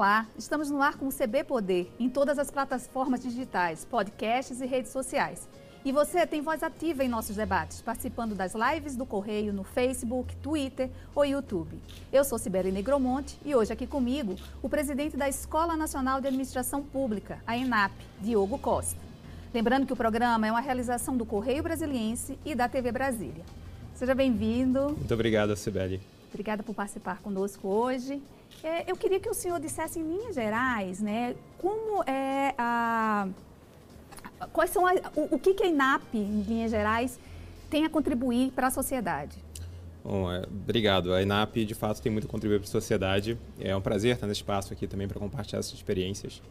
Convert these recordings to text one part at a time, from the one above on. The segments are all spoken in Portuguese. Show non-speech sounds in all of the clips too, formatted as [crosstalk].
Olá, estamos no ar com o CB Poder em todas as plataformas digitais, podcasts e redes sociais. E você tem voz ativa em nossos debates, participando das lives do Correio no Facebook, Twitter ou YouTube. Eu sou Sibeli Negromonte e hoje aqui comigo o presidente da Escola Nacional de Administração Pública, a ENAP, Diogo Costa. Lembrando que o programa é uma realização do Correio Brasiliense e da TV Brasília. Seja bem-vindo. Muito obrigado, Sibeli. Obrigada por participar conosco hoje. É, eu queria que o senhor dissesse em linhas gerais, né, como é a quais são a, o, o que, que a INAP, em linhas gerais, tem a contribuir para a sociedade? Bom, é, obrigado. A INAP, de fato, tem muito a contribuir para a sociedade. É um prazer estar nesse espaço aqui também para compartilhar essas experiências.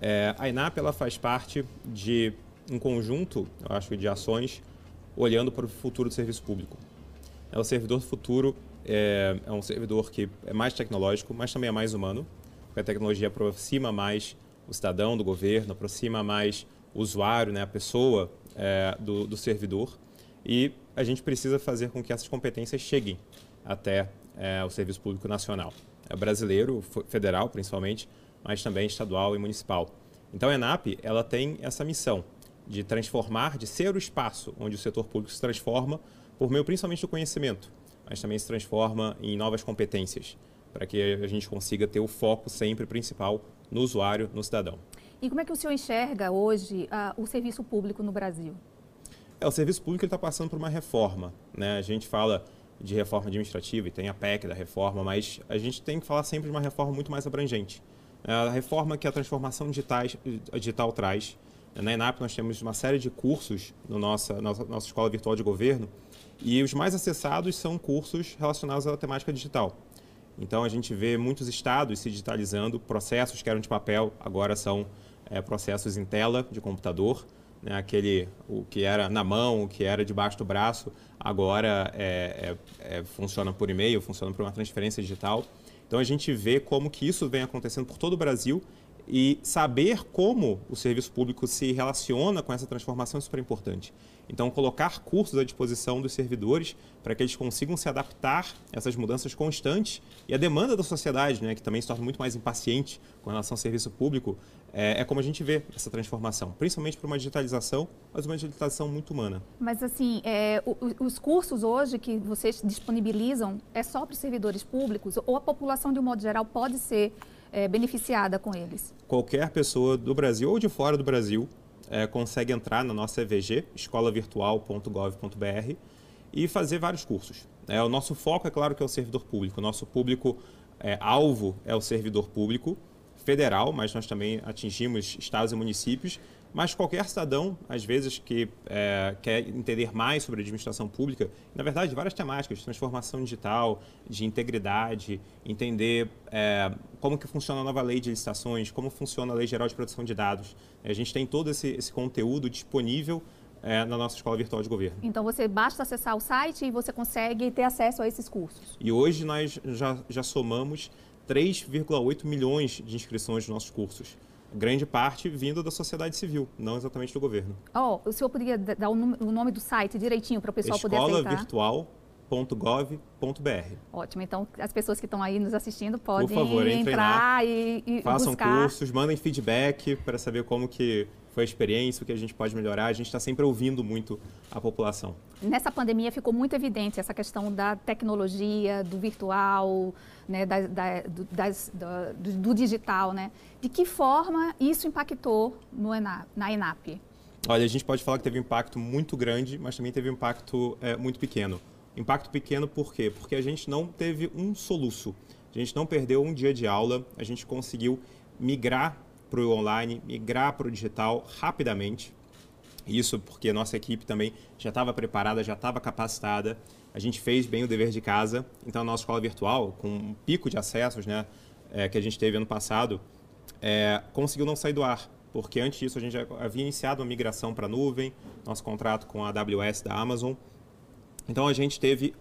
É, a INAP ela faz parte de um conjunto, eu acho, de ações olhando para o futuro do serviço público. É, o servidor futuro é, é um servidor que é mais tecnológico, mas também é mais humano, porque a tecnologia aproxima mais o cidadão do governo, aproxima mais o usuário, né, a pessoa é, do, do, servidor. E a gente precisa fazer com que essas competências cheguem até é, o serviço público nacional. É brasileiro, federal principalmente, mas também estadual e municipal. Então a ENAP ela tem essa missão de transformar, de ser o espaço onde o setor público se transforma por meio principalmente do conhecimento, mas também se transforma em novas competências, para que a gente consiga ter o foco sempre principal no usuário, no cidadão. E como é que o senhor enxerga hoje uh, o serviço público no Brasil? É, o serviço público está passando por uma reforma. Né? A gente fala de reforma administrativa e tem a PEC da reforma, mas a gente tem que falar sempre de uma reforma muito mais abrangente. É a reforma que a transformação digital, digital traz. Na ENAP nós temos uma série de cursos na nossa, nossa, nossa escola virtual de governo e os mais acessados são cursos relacionados à temática digital. Então a gente vê muitos estados se digitalizando, processos que eram de papel agora são é, processos em tela de computador, né, aquele o que era na mão, o que era debaixo do braço, agora é, é, funciona por e-mail, funciona por uma transferência digital. Então a gente vê como que isso vem acontecendo por todo o Brasil e saber como o serviço público se relaciona com essa transformação é super importante. Então, colocar cursos à disposição dos servidores para que eles consigam se adaptar a essas mudanças constantes e a demanda da sociedade, né, que também se torna muito mais impaciente com relação ao serviço público, é, é como a gente vê essa transformação, principalmente para uma digitalização, mas uma digitalização muito humana. Mas, assim, é, os cursos hoje que vocês disponibilizam é só para os servidores públicos ou a população, de um modo geral, pode ser é, beneficiada com eles? Qualquer pessoa do Brasil ou de fora do Brasil é, consegue entrar na nossa EVG, escolavirtual.gov.br, e fazer vários cursos. É, o nosso foco, é claro, que é o servidor público. O nosso público é, alvo é o servidor público federal, mas nós também atingimos estados e municípios, mas qualquer cidadão, às vezes, que é, quer entender mais sobre a administração pública, na verdade, várias temáticas, de transformação digital, de integridade, entender é, como que funciona a nova lei de licitações, como funciona a lei geral de proteção de dados. A gente tem todo esse, esse conteúdo disponível é, na nossa escola virtual de governo. Então você basta acessar o site e você consegue ter acesso a esses cursos. E hoje nós já, já somamos 3,8 milhões de inscrições nos nossos cursos grande parte vindo da sociedade civil, não exatamente do governo. Oh, o senhor poderia dar o nome do site direitinho para o pessoal poder aceitar? escolavirtual.gov.br. Ótimo, então as pessoas que estão aí nos assistindo podem favor, entrar lá, e, e façam buscar. cursos, mandem feedback para saber como que foi a experiência, o que a gente pode melhorar. A gente está sempre ouvindo muito a população. Nessa pandemia ficou muito evidente essa questão da tecnologia, do virtual, né, da, da, do, das, do, do, digital. Né? De que forma isso impactou no ENAP, na ENAP? Olha, a gente pode falar que teve um impacto muito grande, mas também teve um impacto é, muito pequeno. Impacto pequeno por quê? Porque a gente não teve um soluço. A gente não perdeu um dia de aula, a gente conseguiu migrar para o online, migrar para o digital rapidamente. Isso porque nossa equipe também já estava preparada, já estava capacitada. A gente fez bem o dever de casa. Então, a nossa escola virtual, com um pico de acessos né, é, que a gente teve ano passado, é, conseguiu não sair do ar. Porque antes disso a gente já havia iniciado uma migração para a nuvem, nosso contrato com a AWS da Amazon. Então, a gente teve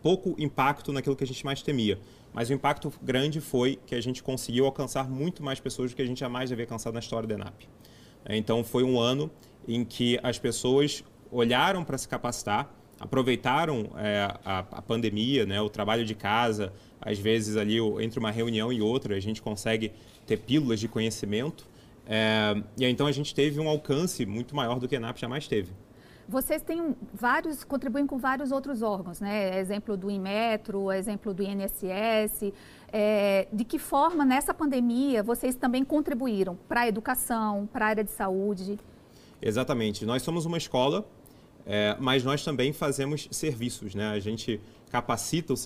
pouco impacto naquilo que a gente mais temia. Mas o impacto grande foi que a gente conseguiu alcançar muito mais pessoas do que a gente jamais havia alcançado na história da ENAP. Então foi um ano em que as pessoas olharam para se capacitar, aproveitaram é, a, a, pandemia, né, o trabalho de casa, às vezes ali entre uma reunião e outra a gente consegue ter pílulas de conhecimento. É, e então a gente teve um alcance muito maior do que a ENAP jamais teve. Vocês têm vários, contribuem com vários outros órgãos, né? Exemplo do Inmetro, exemplo do INSS. É, de que forma, nessa pandemia, vocês também contribuíram para a educação, para a área de saúde? Exatamente. Nós somos uma escola, é, mas nós também fazemos serviços, né? A gente capacita o,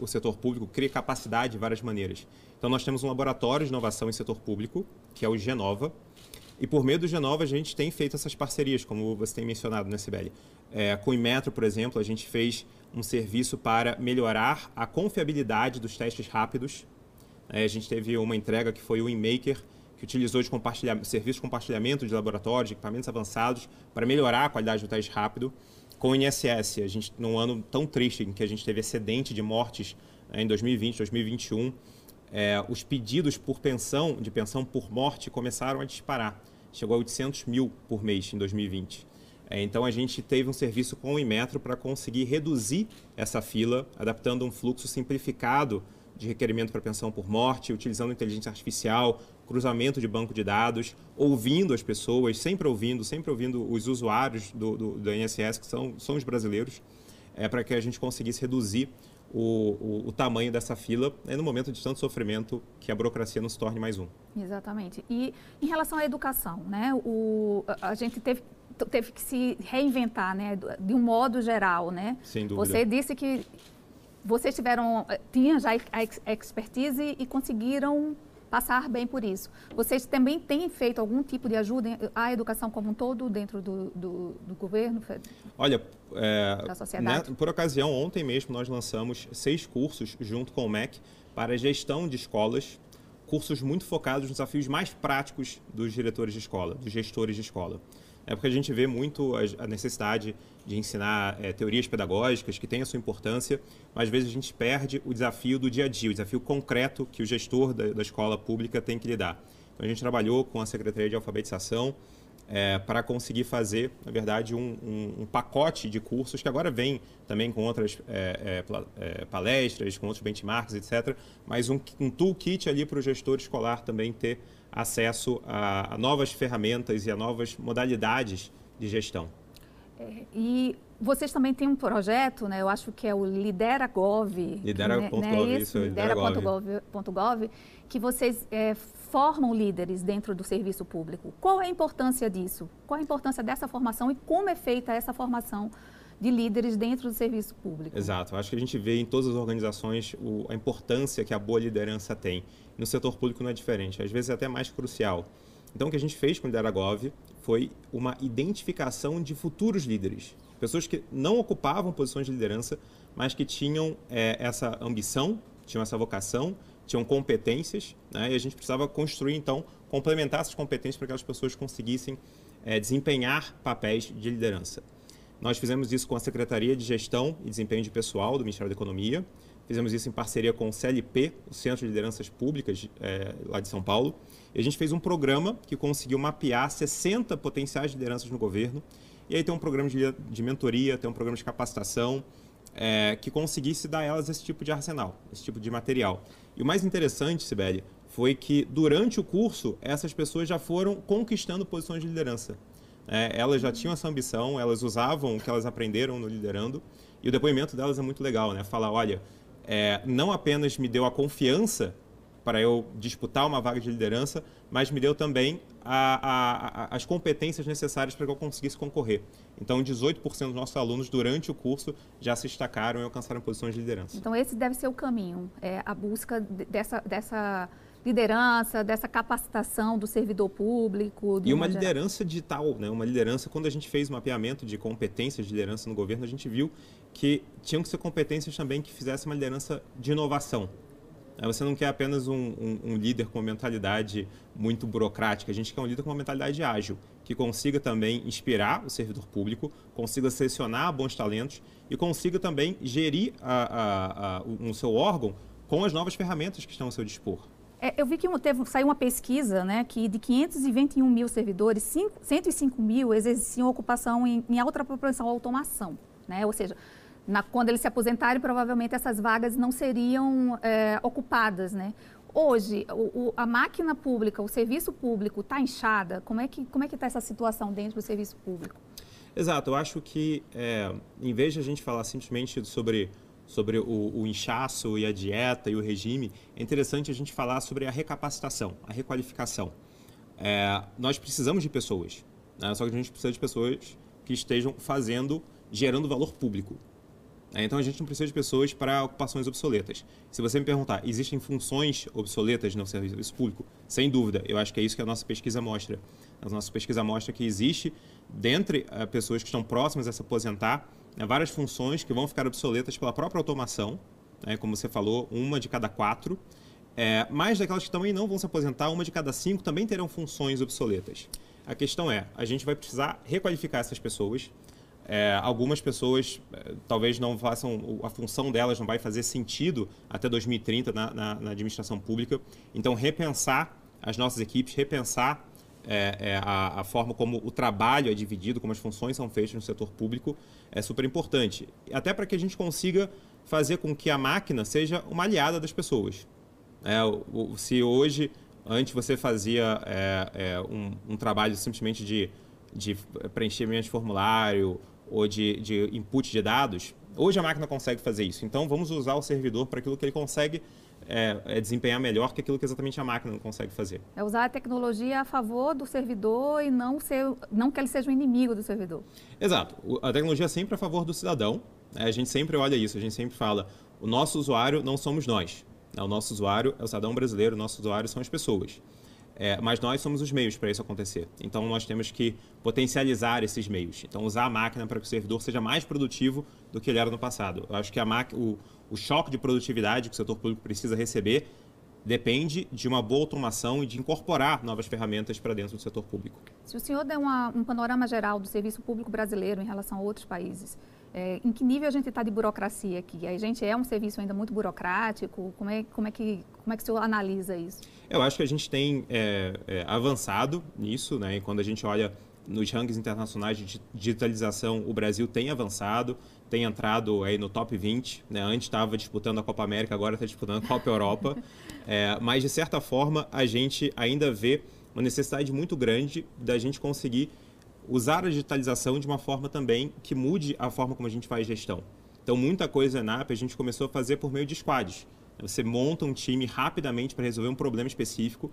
o setor público, cria capacidade de várias maneiras. Então, nós temos um laboratório de inovação em setor público, que é o Genova, e por meio do Genova, a gente tem feito essas parcerias, como você tem mencionado, né, Sibeli? É, com o Inmetro, por exemplo, a gente fez um serviço para melhorar a confiabilidade dos testes rápidos. É, a gente teve uma entrega que foi o InMaker, que utilizou de serviço de compartilhamento de laboratórios, de equipamentos avançados, para melhorar a qualidade do teste rápido. Com o INSS, a gente, num ano tão triste em que a gente teve excedente de mortes né, em 2020, 2021, é, os pedidos por pensão, de pensão por morte, começaram a disparar. Chegou a 800 mil por mês em 2020. É, então a gente teve um serviço com o Inmetro para conseguir reduzir essa fila, adaptando um fluxo simplificado de requerimento para pensão por morte, utilizando inteligência artificial, cruzamento de banco de dados, ouvindo as pessoas, sempre ouvindo, sempre ouvindo os usuários do, do, do INSS, que são, são os brasileiros, é, para que a gente conseguisse reduzir o, o, o, tamanho dessa fila né, no momento de tanto sofrimento que a burocracia não se torne mais um. Exatamente. E em relação à educação, né, o, a gente teve, teve que se reinventar né, de um modo geral. Né? Sem dúvida. Você disse que vocês tiveram, eh, tinham já a expertise e conseguiram passar bem por isso. Vocês também têm feito algum tipo de ajuda à educação como um todo dentro do, do, do governo? Olha, é, da sociedade? Né, por ocasião, ontem mesmo nós lançamos seis cursos junto com o MEC para gestão de escolas, cursos muito focados nos desafios mais práticos dos diretores de escola, dos gestores de escola. É porque a gente vê muito a necessidade de ensinar é, teorias pedagógicas que têm a sua importância, mas às vezes a gente perde o desafio do dia a dia, o desafio concreto que o gestor da, da escola pública tem que lidar. Então a gente trabalhou com a Secretaria de Alfabetização é, para conseguir fazer, na verdade, um, um, um, pacote de cursos que agora vem também com outras é, é palestras, com outros benchmarks, etc. Mas um, um toolkit ali para o gestor escolar também ter acesso a, a novas ferramentas e a novas modalidades de gestão. É, e vocês também têm um projeto, né? Eu acho que é o Lidera.gov. Lidera.gov, né, né, isso, Lidera.gov, que vocês é, formam líderes dentro do serviço público. Qual é a importância disso? Qual a importância dessa formação e como é feita essa formação de líderes dentro do serviço público? Exato. Acho que a gente vê em todas as organizações o, a importância que a boa liderança tem. No setor público não é diferente, às vezes é até mais crucial. Então, o que a gente fez com o Lideragov foi uma identificação de futuros líderes. Pessoas que não ocupavam posições de liderança, mas que tinham é, essa ambição, tinham essa vocação, tinham competências, né? e a gente precisava construir, então, complementar essas competências para que as pessoas conseguissem é, desempenhar papéis de liderança. Nós fizemos isso com a Secretaria de Gestão e Desempenho de Pessoal do Ministério da Economia, Fizemos isso em parceria com o CLP, o Centro de Lideranças Públicas, é, lá de São Paulo. E a gente fez um programa que conseguiu mapear 60 potenciais lideranças no governo. E aí tem um programa de, de mentoria, tem um programa de capacitação, é, que conseguisse dar a elas esse tipo de arsenal, esse tipo de material. E o mais interessante, Sibeli, foi que durante o curso, essas pessoas já foram conquistando posições de liderança. É, elas já tinham essa ambição, elas usavam o que elas aprenderam no liderando, e o depoimento delas é muito legal, né? Fala, olha, é, não apenas me deu a confiança para eu disputar uma vaga de liderança, mas me deu também a, a, a, as competências necessárias para que eu conseguisse concorrer. Então, 18% dos nossos alunos, durante o curso, já se destacaram e alcançaram posições de liderança. Então, esse deve ser o caminho, é a busca dessa, dessa liderança, dessa capacitação do servidor público. e uma liderança digital, né? uma liderança, quando a gente fez o mapeamento de competências de liderança no governo, a gente viu que tinham que ser competências também que fizessem uma liderança de inovação. Você não quer apenas um, um, um, líder com uma mentalidade muito burocrática, a gente quer um líder com uma mentalidade ágil, que consiga também inspirar o servidor público, consiga selecionar bons talentos e consiga também gerir a, a, a, o, o seu órgão com as novas ferramentas que estão ao seu dispor. É, eu vi que teve, saiu uma pesquisa né, que de 521 mil servidores, 5, 105 mil exerciam ocupação em, em alta proporção automação. né? Ou seja, na, quando eles se aposentarem, provavelmente essas vagas não seriam é, ocupadas, né? Hoje, o, o, a máquina pública, o serviço público está inchada? Como é que como é está essa situação dentro do serviço público? Exato, eu acho que é, em vez de a gente falar simplesmente sobre sobre o, o, inchaço e a dieta e o regime, é interessante a gente falar sobre a recapacitação, a requalificação. É, nós precisamos de pessoas, né? só que a gente precisa de pessoas que estejam fazendo, gerando valor público. É, então a gente não precisa de pessoas para ocupações obsoletas. Se você me perguntar, existem funções obsoletas no serviço público? Sem dúvida, eu acho que é isso que a nossa pesquisa mostra. A nossa pesquisa mostra que existe, dentre uh, pessoas que estão próximas a se aposentar, né, várias funções que vão ficar obsoletas pela própria automação, né, como você falou, uma de cada quatro. É, mais daquelas que também não vão se aposentar, uma de cada cinco também terão funções obsoletas. A questão é, a gente vai precisar requalificar essas pessoas. É, algumas pessoas é, talvez não façam, a função delas não vai fazer sentido até 2030 na, na, na administração pública. Então, repensar as nossas equipes, repensar é, é, a, a, forma como o trabalho é dividido, como as funções são feitas no setor público, é super importante. Até para que a gente consiga fazer com que a máquina seja uma aliada das pessoas. É, se hoje, antes você fazia é, é, um, um, trabalho simplesmente de, de preenchimento de formulário ou de, de input de dados, hoje a máquina consegue fazer isso. Então vamos usar o servidor para aquilo que ele consegue é, é, desempenhar melhor que aquilo que exatamente a máquina não consegue fazer. É usar a tecnologia a favor do servidor e não, ser, não que ele seja um inimigo do servidor. Exato. A tecnologia é sempre a favor do cidadão. Né? A gente sempre olha isso, a gente sempre fala, o nosso usuário não somos nós. Né? O nosso usuário é o cidadão brasileiro, o nosso usuário são as pessoas. É, mas nós somos os meios para isso acontecer. Então nós temos que potencializar esses meios. Então usar a máquina para que o servidor seja mais produtivo do que ele era no passado. Eu acho que a o, o choque de produtividade que o setor público precisa receber depende de uma boa automação e de incorporar novas ferramentas para dentro do setor público. Se o senhor der uma, um panorama geral do serviço público brasileiro em relação a outros países, é, em que nível a gente está de burocracia aqui? A gente é um serviço ainda muito burocrático? Como é, como é, que, como é que o senhor analisa isso? Eu acho que a gente tem é, é, avançado nisso, né? E quando a gente olha nos rankings internacionais de digitalização, o Brasil tem avançado, tem entrado aí no top 20. Né? Antes estava disputando a Copa América, agora está disputando a Copa Europa. [laughs] É, mas, de certa forma, a gente ainda vê uma necessidade muito grande da gente conseguir usar a digitalização de uma forma também que mude a forma como a gente faz gestão. Então, muita coisa na NAP a gente começou a fazer por meio de squads. Você monta um time rapidamente para resolver um problema específico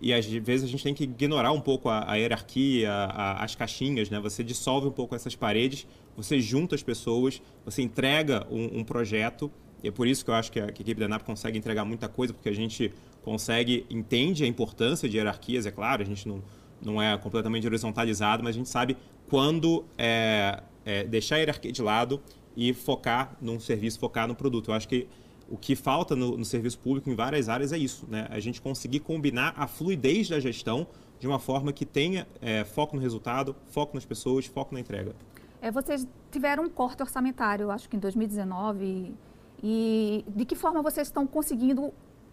e às vezes a gente tem que ignorar um pouco a, a hierarquia, a, as caixinhas, né? Você dissolve um pouco essas paredes, você junta as pessoas, você entrega um, um projeto. E é por isso que eu acho que a, que a equipe da NAP consegue entregar muita coisa, porque a gente consegue, entende a importância de hierarquias, é claro, a gente não, não é completamente horizontalizado, mas a gente sabe quando é, é, deixar a hierarquia de lado e focar num serviço, focar no produto. Eu acho que o que falta no, no, serviço público em várias áreas é isso, né? A gente conseguir combinar a fluidez da gestão de uma forma que tenha é, foco no resultado, foco nas pessoas, foco na entrega. É, vocês tiveram um corte orçamentário, acho que em 2019. E de que forma vocês estão conseguindo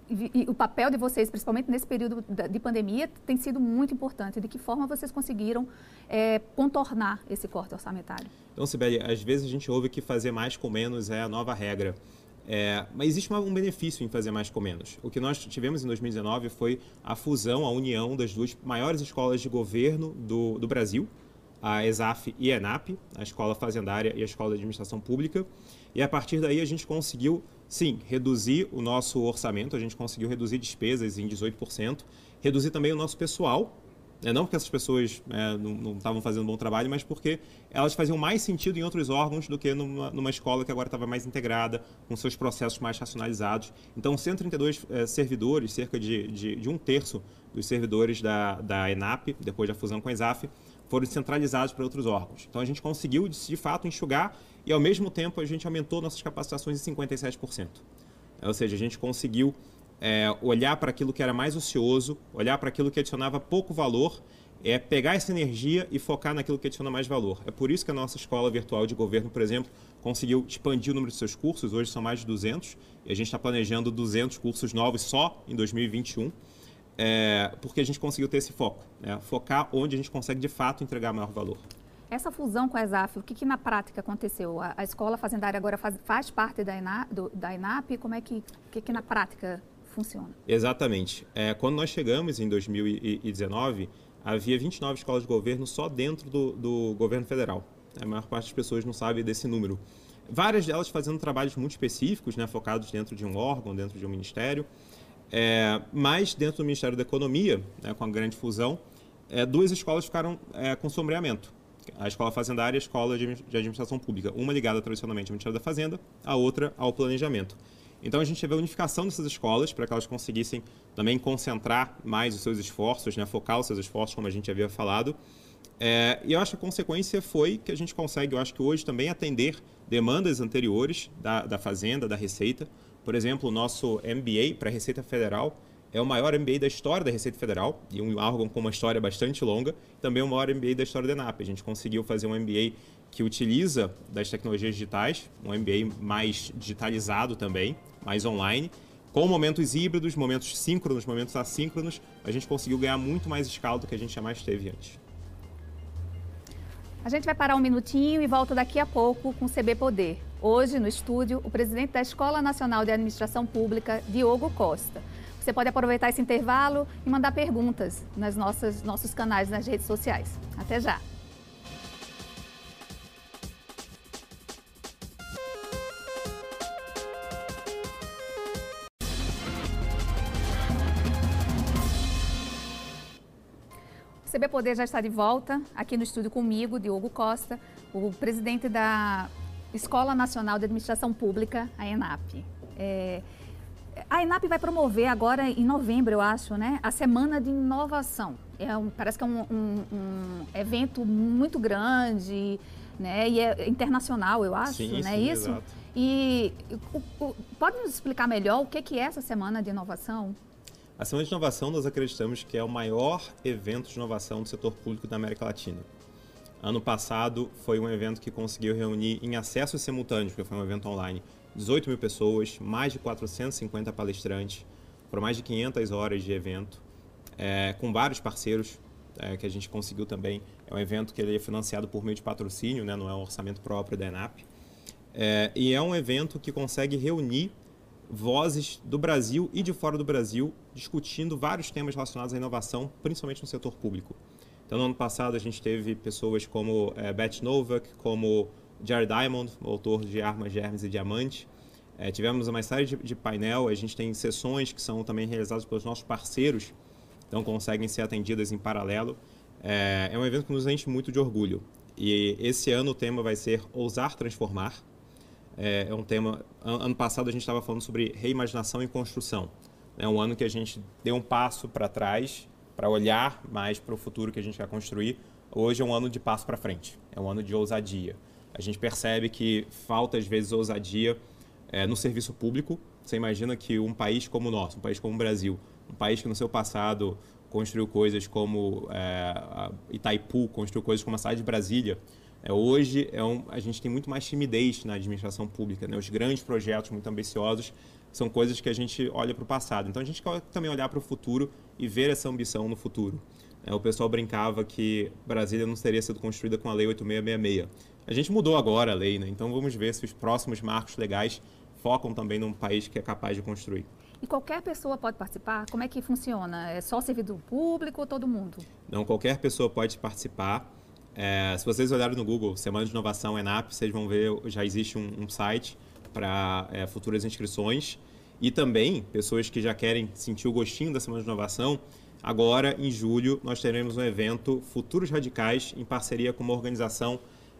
e o papel de vocês, principalmente nesse período de pandemia, tem sido muito importante. De que forma vocês conseguiram é, contornar esse corte orçamentário? Então, Sibeli, às vezes a gente ouve que fazer mais com menos é a nova regra. É, mas existe um benefício em fazer mais com menos. O que nós tivemos em 2019 foi a fusão, a união das duas maiores escolas de governo do, do Brasil, a ESAF e a ENAP, a Escola Fazendária e a Escola de Administração Pública. E a partir daí a gente conseguiu, sim, reduzir o nosso orçamento, a gente conseguiu reduzir despesas em 18%, reduzir também o nosso pessoal, é, não porque essas pessoas é, não estavam fazendo um bom trabalho, mas porque elas faziam mais sentido em outros órgãos do que numa, numa escola que agora estava mais integrada, com seus processos mais racionalizados. Então, 132 é, servidores, cerca de, de, de, um terço dos servidores da, da ENAP, depois da fusão com a ESAF, foram centralizados para outros órgãos. Então, a gente conseguiu, de fato, enxugar e, ao mesmo tempo, a gente aumentou nossas capacitações em 57%. Ou seja, a gente conseguiu é, olhar para aquilo que era mais ocioso, olhar para aquilo que adicionava pouco valor, é pegar essa energia e focar naquilo que adiciona mais valor. É por isso que a nossa escola virtual de governo, por exemplo, conseguiu expandir o número de seus cursos, hoje são mais de 200, e a gente está planejando 200 cursos novos só em 2021, é, porque a gente conseguiu ter esse foco, né? focar onde a gente consegue de fato entregar maior valor. Essa fusão com a ESAF, o que, que na prática aconteceu? A, a escola fazendária agora faz, faz parte da, ENA, do, da ENAP? Como é que, que, que na prática funciona? Exatamente. É, quando nós chegamos em 2019, havia 29 escolas de governo só dentro do, do governo federal. A maior parte das pessoas não sabe desse número. Várias delas fazendo trabalhos muito específicos, né, focados dentro de um órgão, dentro de um ministério. É, mas dentro do Ministério da Economia, né, com a grande fusão, é, duas escolas ficaram é, com sombreamento a Escola Fazendária e a Escola de Administração Pública. Uma ligada tradicionalmente ao Ministério da Fazenda, a outra ao Planejamento. Então a gente teve a unificação dessas escolas para que elas conseguissem também concentrar mais os seus esforços, né, focar os seus esforços, como a gente havia falado. É, e eu acho que a consequência foi que a gente consegue, eu acho que hoje também atender demandas anteriores da, da Fazenda, da Receita. Por exemplo, o nosso MBA para a Receita Federal é o maior MBA da história da Receita Federal e um órgão com uma história bastante longa. Também é o maior MBA da história da ENAP. A gente conseguiu fazer um MBA que utiliza das tecnologias digitais, um MBA mais digitalizado também, mais online, com momentos híbridos, momentos síncronos, momentos assíncronos. A gente conseguiu ganhar muito mais escala do que a gente jamais teve antes. A gente vai parar um minutinho e volta daqui a pouco com o CB Poder. Hoje, no estúdio, o presidente da Escola Nacional de Administração Pública, Diogo Costa. Você pode aproveitar esse intervalo e mandar perguntas nossas nossos canais nas redes sociais. Até já! CB Poder já está de volta aqui no estúdio comigo, Diogo Costa, o presidente da Escola Nacional de Administração Pública, a ENAP. É, a ENAP vai promover agora em novembro, eu acho, né, a Semana de Inovação. É um, parece que é um, um, um, evento muito grande, né, e é internacional, eu acho, sim, né, sim, isso? Exato. E o, o, pode nos explicar melhor o que é essa Semana de Inovação? A Semana de Inovação nós acreditamos que é o maior evento de inovação do setor público da América Latina. Ano passado foi um evento que conseguiu reunir em acessos simultâneos, porque foi um evento online, 18 mil pessoas, mais de 450 palestrantes, foram mais de 500 horas de evento, é, com vários parceiros é, que a gente conseguiu também. É um evento que ele é financiado por meio de patrocínio, né, não é um orçamento próprio da ENAP. É, e é um evento que consegue reunir vozes do Brasil e de fora do Brasil discutindo vários temas relacionados à inovação, principalmente no setor público. Então, no ano passado, a gente teve pessoas como é, Beth Novak, como Jared Diamond, autor de Armas, Germes e Diamante. É, tivemos uma série de, de, painel, a gente tem sessões que são também realizadas pelos nossos parceiros, então conseguem ser atendidas em paralelo. É, é um evento que nos enche muito de orgulho. E esse ano o tema vai ser Ousar Transformar. É, é um tema. Ano passado a gente estava falando sobre reimaginação e construção. É um ano que a gente deu um passo para trás para olhar mais para o futuro que a gente quer construir. Hoje é um ano de passo para frente. É um ano de ousadia a gente percebe que falta às vezes ousadia é, no serviço público. Você imagina que um país como o nosso, um país como o Brasil, um país que no seu passado construiu coisas como é, Itaipu, construiu coisas como a cidade de Brasília. É, hoje é um, a gente tem muito mais timidez na administração pública. Né? Os grandes projetos muito ambiciosos são coisas que a gente olha para o passado. Então a gente quer também olhar para o futuro e ver essa ambição no futuro. É, o pessoal brincava que Brasília não teria sido construída com a Lei 8666. A gente mudou agora a lei, né? então vamos ver se os próximos marcos legais focam também num país que é capaz de construir. E qualquer pessoa pode participar? Como é que funciona? É só servidor público ou todo mundo? Não, qualquer pessoa pode participar. É, se vocês olharem no Google, Semana de Inovação ENAP, vocês vão ver, já existe um, um site para é, futuras inscrições. E também, pessoas que já querem sentir o gostinho da Semana de Inovação, agora, em julho, nós teremos um evento Futuros Radicais, em parceria com uma organização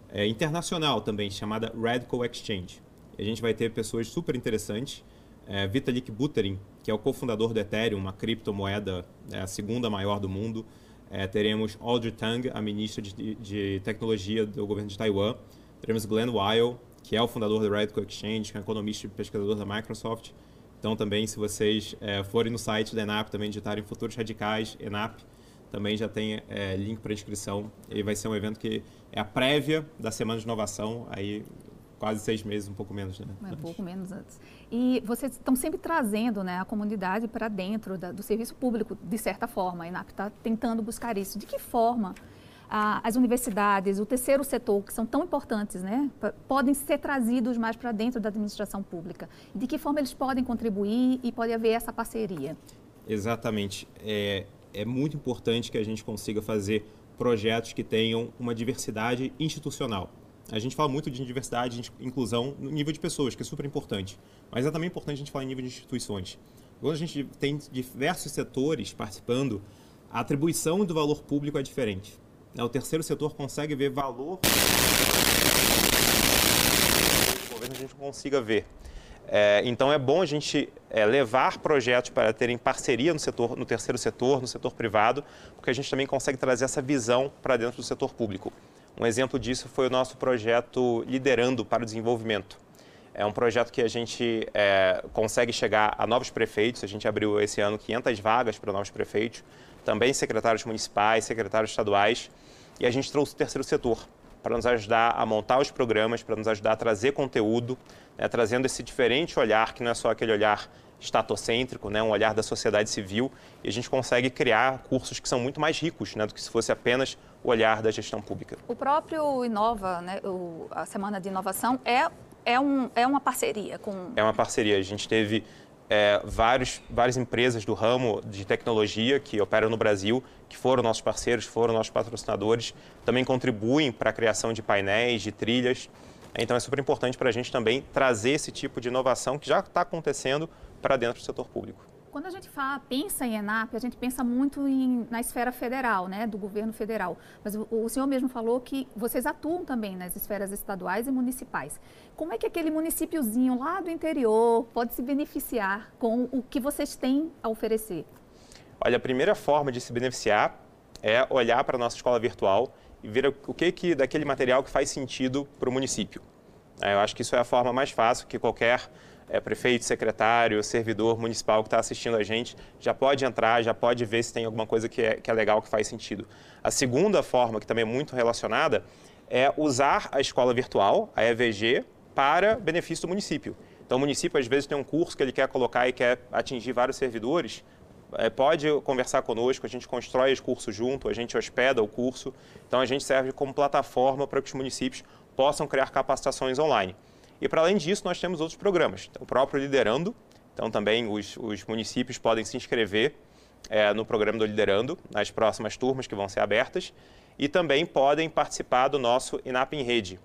é, internacional também, chamada Radical Exchange. A gente vai ter pessoas super interessantes. É, Vitalik Buterin, que é o cofundador do Ethereum, uma criptomoeda, é a segunda maior do mundo. É, teremos Audrey Tang, a ministra de, de, tecnologia do governo de Taiwan. Teremos Glenn Weil, que é o fundador do Radical Exchange, que é economista e pesquisador da Microsoft. Então, também, se vocês é, forem no site da ENAP, também digitarem Futuros Radicais, ENAP, também já tem é, link para inscrição. E vai ser um evento que é a prévia da Semana de Inovação, aí quase seis meses, um pouco menos, né? É, um pouco menos antes. E vocês estão sempre trazendo né, a comunidade para dentro da, do serviço público, de certa forma. A INAP está tentando buscar isso. De que forma as universidades, o terceiro setor, que são tão importantes, né, podem ser trazidos mais para dentro da administração pública? De que forma eles podem contribuir e pode haver essa parceria? Exatamente. É, é muito importante que a gente consiga fazer projetos que tenham uma diversidade institucional. A gente fala muito de diversidade e inclusão no nível de pessoas, que é super importante. Mas é também importante a gente falar em nível de instituições. Quando a gente tem diversos setores participando, a atribuição do valor público é diferente. Né, o terceiro setor consegue ver valor. Talvez a gente consiga ver. É, então é bom a gente é, levar projetos para terem parceria no setor, no terceiro setor, no setor privado, porque a gente também consegue trazer essa visão para dentro do setor público. Um exemplo disso foi o nosso projeto Liderando para o Desenvolvimento. É um projeto que a gente é, consegue chegar a novos prefeitos. A gente abriu esse ano 500 vagas para novos prefeitos, também secretários municipais, secretários estaduais. E a gente trouxe o terceiro setor para nos ajudar a montar os programas, para nos ajudar a trazer conteúdo, né, trazendo esse diferente olhar, que não é só aquele olhar estatocêntrico, né, um olhar da sociedade civil, e a gente consegue criar cursos que são muito mais ricos né, do que se fosse apenas o olhar da gestão pública. O próprio Inova, né, o, a Semana de Inovação, é, é, um, é uma parceria com... É uma parceria. A gente teve é, vários, várias empresas do ramo de tecnologia que operam no Brasil, que foram nossos parceiros, foram nossos patrocinadores, também contribuem para a criação de painéis, de trilhas. Então é super importante para a gente também trazer esse tipo de inovação que já está acontecendo para dentro do setor público. Quando a gente fala, pensa em ENAP, a gente pensa muito em, na esfera federal, né, do governo federal. Mas o, o, senhor mesmo falou que vocês atuam também nas esferas estaduais e municipais. Como é que aquele municípiozinho lá do interior pode se beneficiar com o que vocês têm a oferecer? Olha, a primeira forma de se beneficiar é olhar para a nossa escola virtual e ver o que, que daquele material que faz sentido para o município. É, eu acho que isso é a forma mais fácil que qualquer é, prefeito, secretário, servidor municipal que está assistindo a gente já pode entrar, já pode ver se tem alguma coisa que é, que é legal, que faz sentido. A segunda forma, que também é muito relacionada, é usar a escola virtual, a EVG, para benefício do município. Então, o município, às vezes, tem um curso que ele quer colocar e quer atingir vários servidores, é, pode conversar conosco, a gente constrói os cursos junto, a gente hospeda o curso. Então, a gente serve como plataforma para que os municípios possam criar capacitações online. E para além disso, nós temos outros programas. O próprio Liderando, então também os, os municípios podem se inscrever é, no programa do Liderando, nas próximas turmas que vão ser abertas, e também podem participar do nosso INAP em Rede.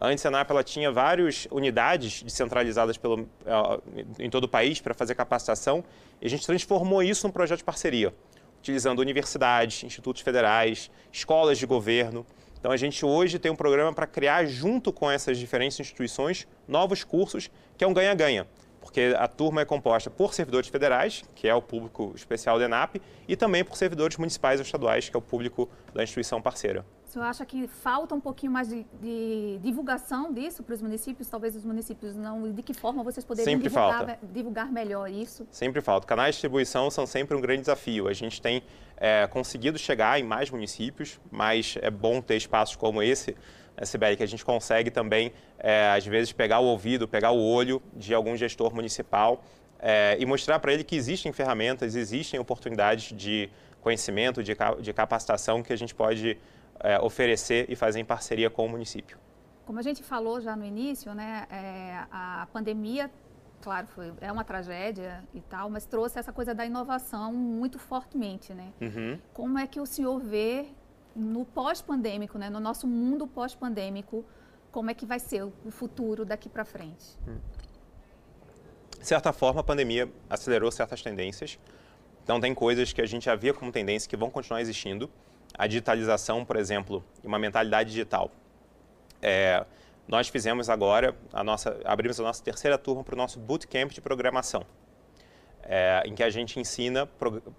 Antes a INAP ela tinha várias unidades descentralizadas pelo, em todo o país para fazer capacitação, e a gente transformou isso num projeto de parceria, utilizando universidades, institutos federais, escolas de governo, então a gente hoje tem um programa para criar, junto com essas diferentes instituições, novos cursos, que é um ganha-ganha. Porque a turma é composta por servidores federais, que é o público especial da ENAP, e também por servidores municipais ou estaduais, que é o público da instituição parceira. O senhor acha que falta um pouquinho mais de, de divulgação disso para os municípios? Talvez os municípios não. De que forma vocês poderiam divulgar, divulgar, melhor isso? Sempre falta. Canais de distribuição são sempre um grande desafio. A gente tem é, conseguido chegar em mais municípios, mas é bom ter espaços como esse, né, Sibeli, que a gente consegue também, é, às vezes, pegar o ouvido, pegar o olho de algum gestor municipal é, e mostrar para ele que existem ferramentas, existem oportunidades de conhecimento, de, de capacitação que a gente pode é, oferecer e fazer em parceria com o município. Como a gente falou já no início, né, é, a pandemia, claro, foi, é uma tragédia e tal, mas trouxe essa coisa da inovação muito fortemente, né? Uhum. Como é que o senhor vê no pós-pandêmico, né, no nosso mundo pós-pandêmico, como é que vai ser o futuro daqui para frente? De certa forma, a pandemia acelerou certas tendências. Então, tem coisas que a gente já via como tendência que vão continuar existindo, a digitalização, por exemplo, e uma mentalidade digital. É, nós fizemos agora, a nossa, abrimos a nossa terceira turma para o nosso bootcamp de programação, é, em que a gente ensina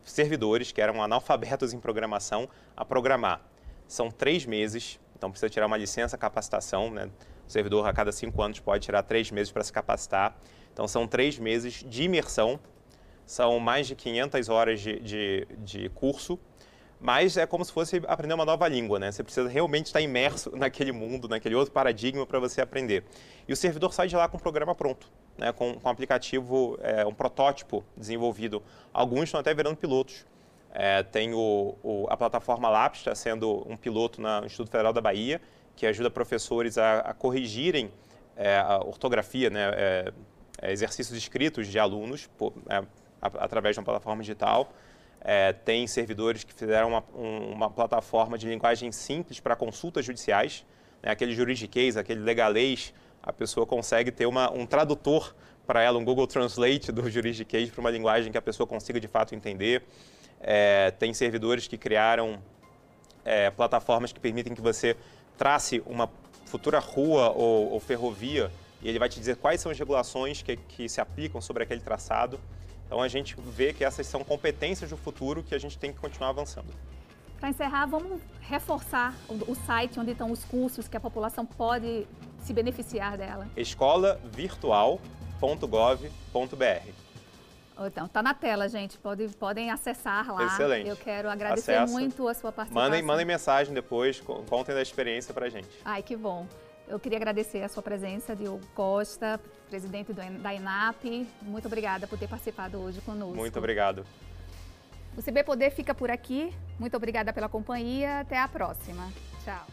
servidores que eram analfabetos em programação a programar. São três meses, então precisa tirar uma licença capacitação, né? O servidor a cada cinco anos pode tirar três meses para se capacitar. Então são três meses de imersão, são mais de 500 horas de, de, de curso mas é como se fosse aprender uma nova língua, né? Você precisa realmente estar imerso [laughs] naquele mundo, naquele outro paradigma para você aprender. E o servidor sai de lá com o programa pronto, né? com, com um aplicativo, é, um protótipo desenvolvido. Alguns estão até virando pilotos. É, tem o, o, a plataforma LAPS, está sendo um piloto no Instituto Federal da Bahia, que ajuda professores a, a corrigirem é, a ortografia, né, é, é exercícios escritos de alunos por, é, através de uma plataforma digital. É, tem servidores que fizeram uma, um, uma plataforma de linguagem simples para consultas judiciais, né, aquele juridiquês, aquele legalês, a pessoa consegue ter uma, um tradutor para ela, um Google Translate do juridiquês para uma linguagem que a pessoa consiga de fato entender. É, tem servidores que criaram é, plataformas que permitem que você trace uma futura rua ou, ou, ferrovia e ele vai te dizer quais são as regulações que, que se aplicam sobre aquele traçado. Então a gente vê que essas são competências do futuro que a gente tem que continuar avançando. Para encerrar, vamos reforçar o, site onde estão os cursos que a população pode se beneficiar dela. escolavirtual.gov.br então, tá na tela, gente. Pode, podem acessar lá. Excelente. Eu quero agradecer Acessa. muito a sua participação. Mandem, mandem mensagem depois, contem da experiência pra gente. Ai, que bom. Eu queria agradecer a sua presença, Diogo Costa, presidente da INAP. Muito obrigada por ter participado hoje conosco. Muito obrigado. O CB Poder fica por aqui. Muito obrigada pela companhia. Até a próxima. Tchau.